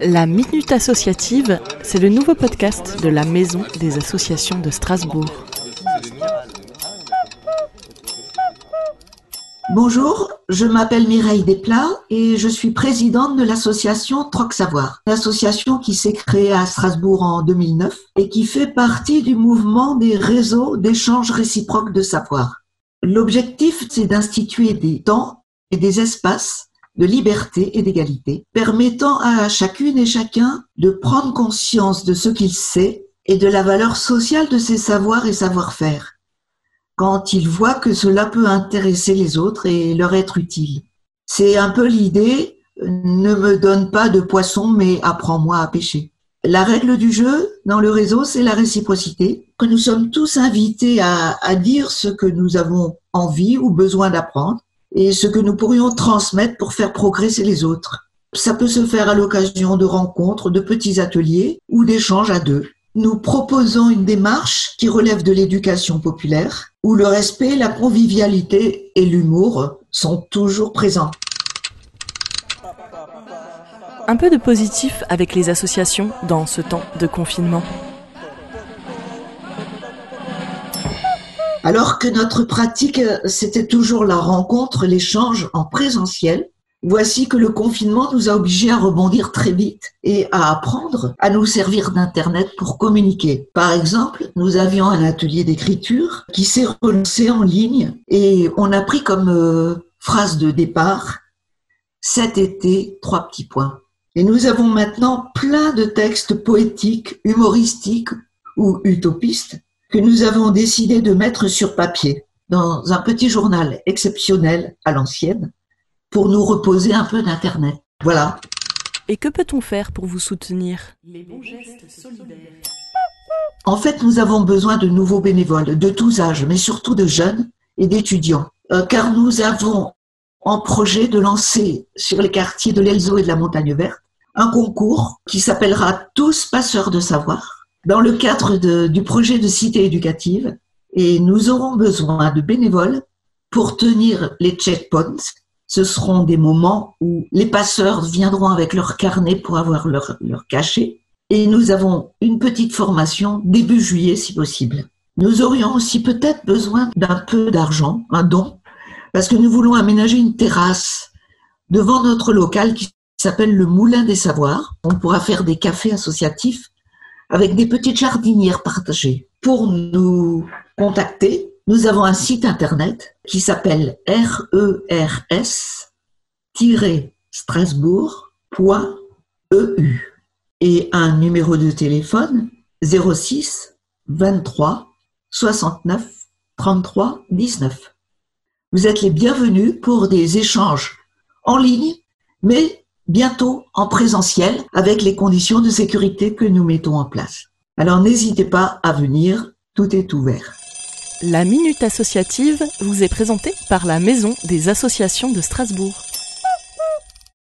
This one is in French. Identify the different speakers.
Speaker 1: La Minute Associative, c'est le nouveau podcast de la Maison des Associations de Strasbourg.
Speaker 2: Bonjour, je m'appelle Mireille Desplats et je suis présidente de l'association Troc Savoir, une association qui s'est créée à Strasbourg en 2009 et qui fait partie du mouvement des réseaux d'échange réciproque de savoir. L'objectif, c'est d'instituer des temps et des espaces de liberté et d'égalité, permettant à chacune et chacun de prendre conscience de ce qu'il sait et de la valeur sociale de ses savoirs et savoir-faire, quand il voit que cela peut intéresser les autres et leur être utile. C'est un peu l'idée, ne me donne pas de poisson, mais apprends-moi à pêcher. La règle du jeu dans le réseau, c'est la réciprocité, que nous sommes tous invités à, dire ce que nous avons envie ou besoin d'apprendre et ce que nous pourrions transmettre pour faire progresser les autres. Ça peut se faire à l'occasion de rencontres, de petits ateliers ou d'échanges à deux. Nous proposons une démarche qui relève de l'éducation populaire, où le respect, la convivialité et l'humour sont toujours présents.
Speaker 1: Un peu de positif avec les associations dans ce temps de confinement.
Speaker 2: Alors que notre pratique, c'était toujours la rencontre, l'échange en présentiel, voici que le confinement nous a obligés à rebondir très vite et à apprendre à nous servir d'Internet pour communiquer. Par exemple, nous avions un atelier d'écriture qui s'est relancé en ligne et on a pris comme euh, phrase de départ cet été, trois petits points. Et nous avons maintenant plein de textes poétiques, humoristiques ou utopistes que nous avons décidé de mettre sur papier dans un petit journal exceptionnel à l'ancienne pour nous reposer un peu d'Internet. Voilà.
Speaker 1: Et que peut-on faire pour vous soutenir? Les bons gestes solidaires.
Speaker 2: En fait, nous avons besoin de nouveaux bénévoles, de tous âges, mais surtout de jeunes et d'étudiants, euh, car nous avons en projet de lancer sur les quartiers de l'Elzo et de la Montagne Verte un concours qui s'appellera Tous passeurs de savoir dans le cadre du projet de cité éducative et nous aurons besoin de bénévoles pour tenir les checkpoints. Ce seront des moments où les passeurs viendront avec leur carnet pour avoir leur, cachet et nous avons une petite formation début juillet si possible. Nous aurions aussi peut-être besoin d'un peu d'argent, un don, parce que nous voulons aménager une terrasse devant notre local qui s'appelle le Moulin des Savoirs. On pourra faire des cafés associatifs avec des petites jardinières partagées. Pour nous contacter, nous avons un site internet qui s'appelle rers-strasbourg.eu et un numéro de téléphone 06 23 69 33 19. Vous êtes les bienvenus pour des échanges en ligne, mais bientôt en présentiel avec les conditions de sécurité que nous mettons en place. Alors n'hésitez pas à venir, tout est ouvert.
Speaker 1: La Minute Associative vous est présentée par la Maison des Associations de Strasbourg.